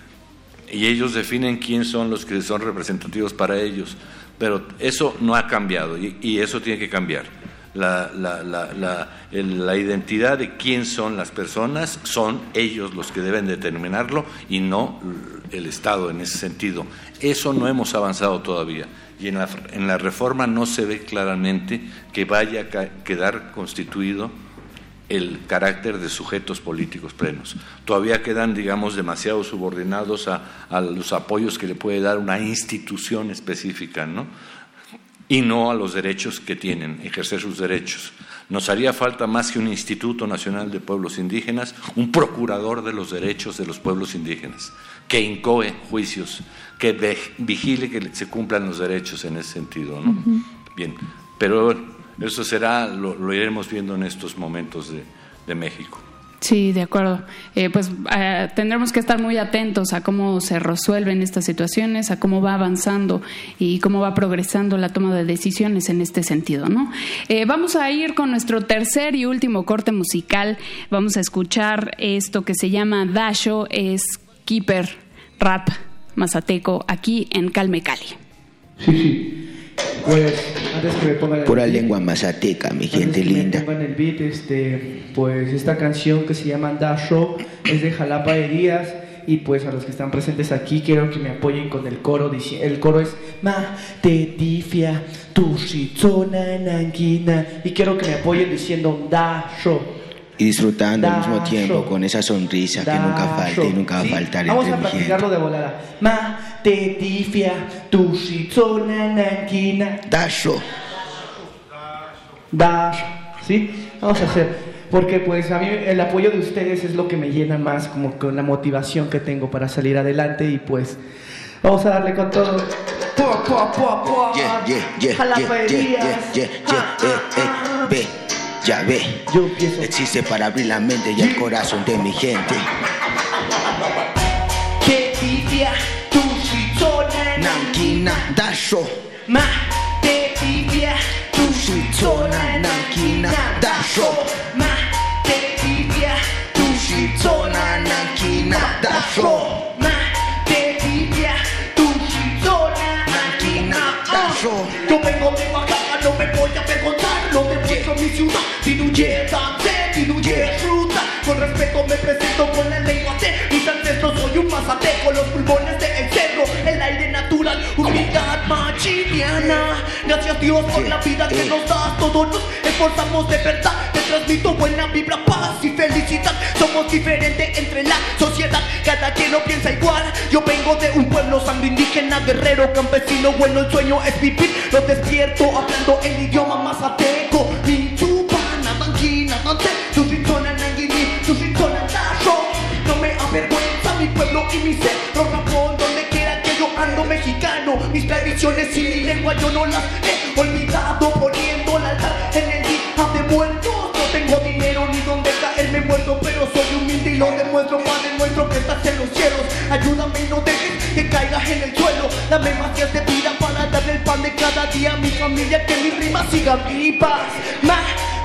y ellos definen quién son los que son representativos para ellos. Pero eso no ha cambiado y, eso tiene que cambiar. La, la, la, la, identidad de quién son las personas son ellos los que deben determinarlo y no el Estado en ese sentido. Eso no hemos avanzado todavía y en la, en la reforma no se ve claramente que vaya a quedar constituido el carácter de sujetos políticos plenos. Todavía quedan, digamos, demasiado subordinados a, a, los apoyos que le puede dar una institución específica, ¿no? Y no a los derechos que tienen, ejercer sus derechos. Nos haría falta más que un Instituto Nacional de Pueblos Indígenas, un procurador de los derechos de los pueblos indígenas, que incoe juicios, que vigile que se cumplan los derechos en ese sentido, ¿no? Uh -huh. Bien, pero eso será, lo, lo iremos viendo en estos momentos de, de México. Sí, de acuerdo. Eh, pues eh, tendremos que estar muy atentos a cómo se resuelven estas situaciones, a cómo va avanzando y cómo va progresando la toma de decisiones en este sentido, ¿no? Eh, vamos a ir con nuestro tercer y último corte musical. Vamos a escuchar esto que se llama Dasho, es Keeper Rap Mazateco, aquí en Calme Cali. Sí, sí. Pues antes que me pongan Pura beat, lengua mazateca, mi gente que linda. Me pongan el beat, este, pues esta canción que se llama Dasho es de Jalapa de Díaz y pues a los que están presentes aquí quiero que me apoyen con el coro. El coro es Ma te tifia tu nanquina y quiero que me apoyen diciendo Dasho. Y disfrutando al mismo tiempo con esa sonrisa que nunca falta y nunca va a faltar Vamos a practicarlo de volada. Ma te tifia tu shitsona nanquina. Dasho. Dash, ¿sí? Vamos a hacer, porque pues a mí el apoyo de ustedes es lo que me llena más, como con la motivación que tengo para salir adelante y pues vamos a darle con todo. Pua, pua, pua, pua. Yeah, yeah, yeah, Ya ve. Existe para abrir la mente y el corazón de mi gente. Que tifia tu shitsona Nankina, Dasho. Ma te tifia tu shitsona Nankina, Dasho. Ma te tifia tu shitsona Nankina, Dasho. Mazateco, los pulmones de el cerro El aire natural, unidad machiniana Gracias Dios por la vida que nos das Todos nos esforzamos de verdad. Te transmito buena vibra, paz y felicidad. Somos diferentes entre la sociedad. Cada quien no piensa igual. Yo vengo de un pueblo sangre indígena, guerrero, campesino. Bueno, el sueño es vivir. Lo despierto hablando el idioma mazateco. Tradiciones y mi lengua yo no las he olvidado. Poniendo el altar en el día de muertos. No tengo dinero ni donde caerme muerto, pero soy humilde y lo demuestro, Padre nuestro que estás en los cielos. Ayúdame y no dejes que caigas en el suelo. Dame más de vida para darle el pan de cada día a mi familia, que mis rimas sigan vivas. Ma,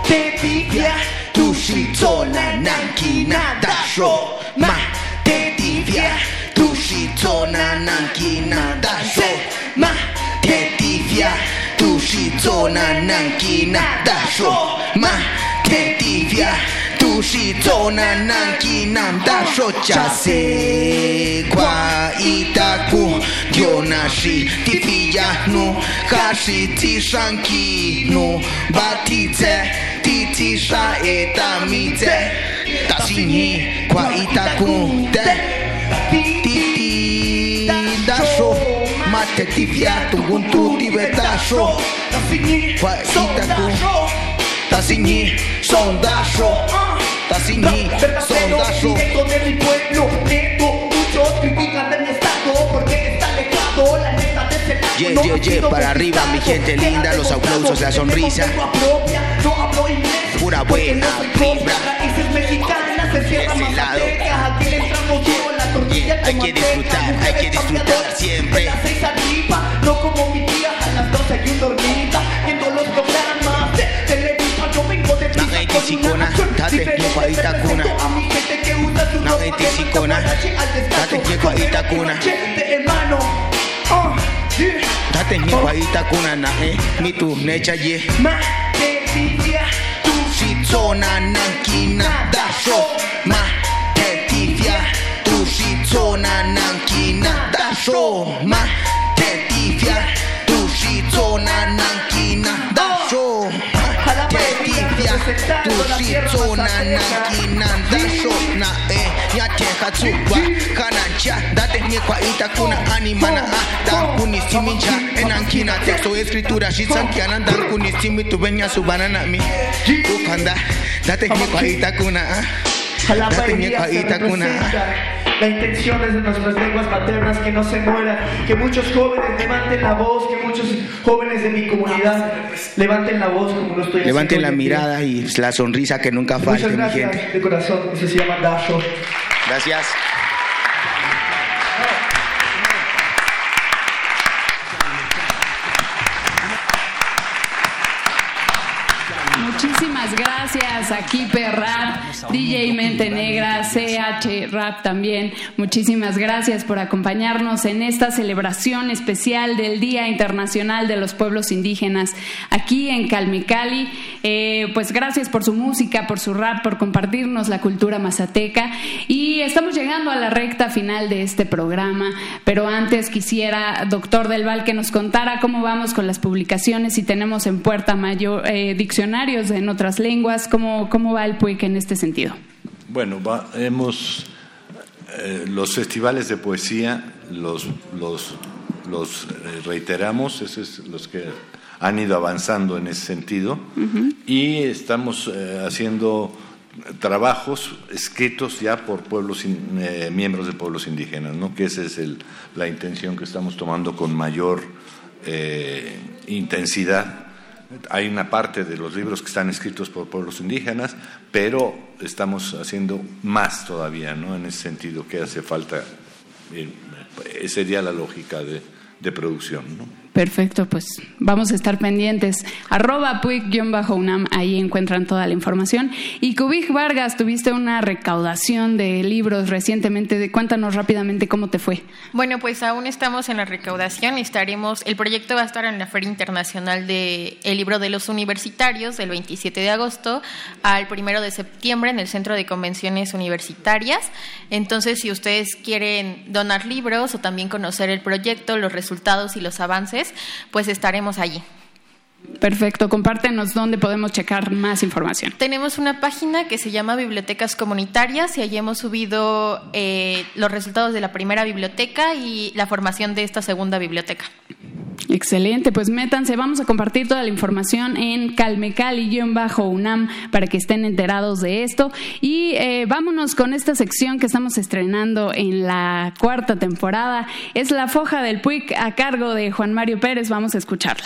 te divia, tu shitona, nankina, dasho. Ma, na nanki na dasho ma te divya tushi to na nanki na dasho chase kwa itaku gyo nashi tifiya no kashi tishanki no batite titisha etamite tashinhi kwa itaku te mate tifya tunguntu tibetasho kwa itaku tasinyi sondasho tasinyi sondasho directo de mi pueblo neto muchos critican de mi estado porque está alejado la neta de ese lado Yeah, yeah, yeah, para arriba mi gente linda, los aplausos, la sonrisa. no hablo inglés Pura buena vibra. raíces mexicanas se cierra Ese lado. Mazateca aquí le Hay que disfrutar, hay que disfrutar siempre. las seis arriba no como mi tía a las doce y un dormita viendo los programas de Televisa yo vengo de prisa Na itisikona, tate nyekwa itakuna. a mi gente que usa su ropa itisikona, tate nyekwa itakuna. de hermano oh, yeah. tate nyekwa itakuna na eh mitu necha ye Ma, te tu shitsona nankina dasho ma te tifya zona nankina da show ma eh. te ti fiar duji zona nankina da show halape ti fiar duji zona nankina da show na e ya teha tsuba kana cha date nie ko itakuna ani mana a da kuni simincha e nankina te so escritura shi tsan kuni simi tu benya su banana mi. Du kanda date nie ko itakuna halape nie ko itakuna La intención es de nuestras lenguas maternas que no se mueran, que muchos jóvenes levanten la voz, que muchos jóvenes de mi comunidad levanten la voz como lo estoy levanten la haciendo hoy en día. mirada y la sonrisa que nunca falte Muchas mi gracias gente de corazón, eso se llama Dasho. gracias Muchísimas gracias aquí Rap, DJ Mente Negra, CH Rap también. Muchísimas gracias por acompañarnos en esta celebración especial del Día Internacional de los Pueblos Indígenas aquí en Calmicali. Eh, pues gracias por su música, por su rap, por compartirnos la cultura mazateca. Y estamos llegando a la recta final de este programa, pero antes quisiera, doctor Del Val, que nos contara cómo vamos con las publicaciones, si tenemos en puerta mayor eh, diccionarios en otras lenguas, cómo, cómo va el PUIC en este sentido. Bueno, va- hemos eh, los festivales de poesía los los los eh, reiteramos, esos es los que han ido avanzando en ese sentido y estamos eh, haciendo trabajos escritos ya por pueblos eh, miembros de pueblos indígenas, ¿no? Que esa es el- la intención que estamos tomando con mayor intensidad. Hay una parte de los libros que están escritos por pueblos indígenas, pero estamos haciendo más todavía, ¿no? En ese sentido, que hace falta. eh, sería la lógica de, de producción, ¿no? Perfecto, pues vamos a estar pendientes. Arroba PUIC-UNAM, ahí encuentran toda la información. Y Cubij Vargas, tuviste una recaudación de libros recientemente. De, cuéntanos rápidamente cómo te fue. Bueno, pues aún estamos en la recaudación. Estaremos, el proyecto va a estar en la Feria Internacional de el Libro de los Universitarios del 27 de agosto al 1 de septiembre en el Centro de Convenciones Universitarias. Entonces, si ustedes quieren donar libros o también conocer el proyecto, los resultados y los avances, pues estaremos allí. Perfecto, compártenos dónde podemos checar más información. Tenemos una página que se llama Bibliotecas Comunitarias y allí hemos subido eh, los resultados de la primera biblioteca y la formación de esta segunda biblioteca. Excelente, pues métanse, vamos a compartir toda la información en calmecali-unam para que estén enterados de esto. Y eh, vámonos con esta sección que estamos estrenando en la cuarta temporada. Es la foja del PUIC a cargo de Juan Mario Pérez. Vamos a escucharla.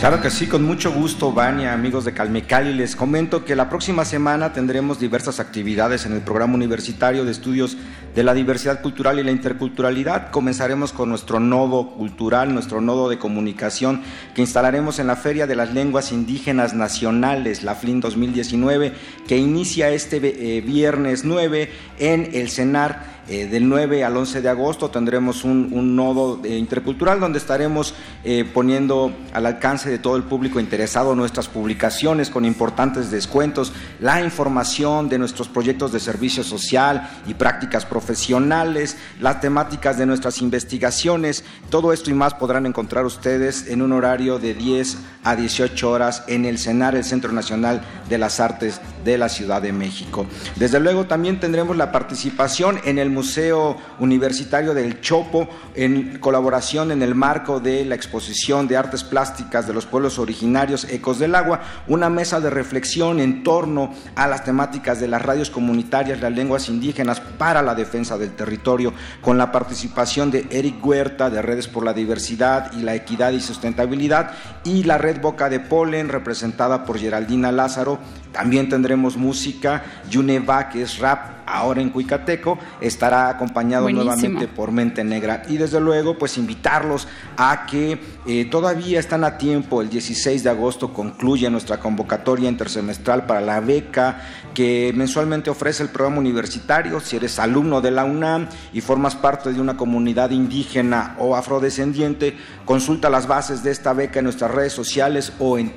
Claro que sí, con mucho gusto, Vania, amigos de Calmecali. Les comento que la próxima semana tendremos diversas actividades en el programa universitario de estudios de la diversidad cultural y la interculturalidad. Comenzaremos con nuestro nodo cultural, nuestro nodo de comunicación que instalaremos en la Feria de las Lenguas Indígenas Nacionales, la FLIN 2019, que inicia este eh, viernes 9 en el CENAR eh, del 9 al 11 de agosto tendremos un, nodo eh, intercultural donde estaremos eh, poniendo al alcance de todo el público interesado nuestras publicaciones con importantes descuentos, la información de nuestros proyectos de servicio social y prácticas profesionales, las temáticas de nuestras investigaciones, todo esto y más podrán encontrar ustedes en un horario de 10 a 18 horas en el CENAR, el Centro Nacional de las Artes de la Ciudad de México. Desde luego también tendremos la participación en el Museo Universitario del Chopo en colaboración en el marco de la exposición de artes plásticas de los pueblos originarios Ecos del Agua, una mesa de reflexión en torno a las temáticas de las radios comunitarias, las lenguas indígenas para la defensa del territorio, con la participación de Eric Huerta de Redes por la Diversidad y la Equidad y Sustentabilidad y la Red Boca de Polen representada por Geraldina Lázaro. También tendremos música, Yuneva, que es rap ahora en Cuicateco, estará acompañado nuevamente por Mente Negra. Y desde luego, pues invitarlos a que eh, todavía están a tiempo, el 16 de agosto concluye nuestra convocatoria intersemestral para la beca que mensualmente ofrece el programa universitario. Si eres alumno de la UNAM y formas parte de una comunidad indígena o afrodescendiente, consulta las bases de esta beca en nuestras redes sociales o en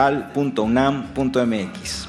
www.nacionmulticultural.unam.mx.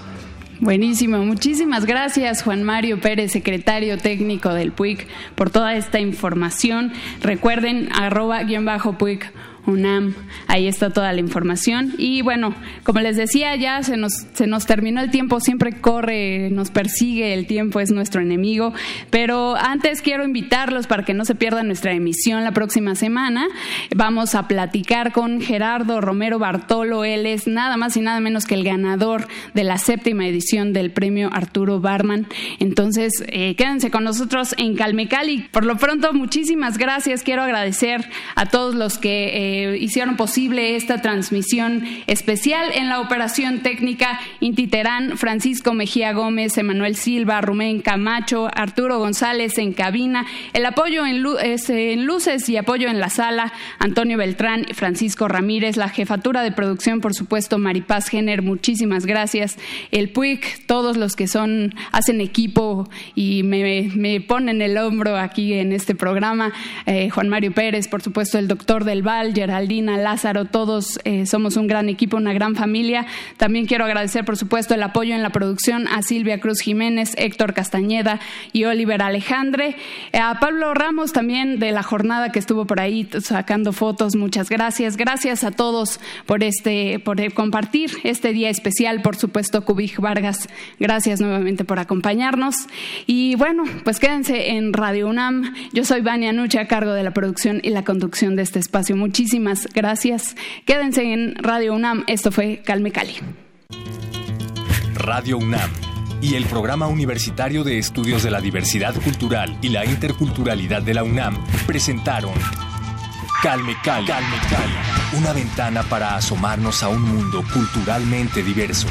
Buenísimo, muchísimas gracias Juan Mario Pérez, secretario técnico del PUIC, por toda esta información. Recuerden, arroba guion bajo PUIC UNAM, ahí está toda la información. Y bueno, como les decía, ya se nos, se nos terminó el tiempo, siempre corre, nos persigue, el tiempo es nuestro enemigo, pero antes quiero invitarlos para que no se pierdan nuestra emisión la próxima semana. Vamos a platicar con Gerardo Romero Bartolo, él es nada más y nada menos que el ganador de la séptima edición del premio Arturo Barman. Entonces, eh, quédense con nosotros en Calmecali. Por lo pronto, muchísimas gracias. Quiero agradecer a todos los que... Eh, hicieron posible esta transmisión especial. En la operación técnica Intiterán, Francisco Mejía Gómez, Emanuel Silva, Rumén Camacho, Arturo González en cabina, el apoyo en, en luces y apoyo en la sala, Antonio Beltrán, Francisco Ramírez, la jefatura de producción, por supuesto, Maripaz Jenner, muchísimas gracias, el PUIC, todos los que son, hacen equipo y me, ponen el hombro aquí en este programa, eh, Juan Mario Pérez, por supuesto, el doctor del Val, Geraldina, Lázaro, todos eh, somos un gran equipo, una gran familia. También quiero agradecer, por supuesto, el apoyo en la producción a Silvia Cruz Jiménez, Héctor Castañeda y Oliver Alejandre. Eh, a Pablo Ramos también de la jornada que estuvo por ahí sacando fotos, muchas gracias. Gracias a todos por, este, por compartir este día especial, por supuesto, Cubij Vargas. Gracias nuevamente por acompañarnos. Y bueno, pues quédense en Radio UNAM. Yo soy Vania Nuche a cargo de la producción y la conducción de este espacio. Muchísimas Muchísimas gracias. Quédense en Radio UNAM. Esto fue Calme Cali. Radio UNAM y el Programa Universitario de Estudios de la Diversidad Cultural y la Interculturalidad de la UNAM presentaron Calme Cali, Calme Cali, una ventana para asomarnos a un mundo culturalmente diverso.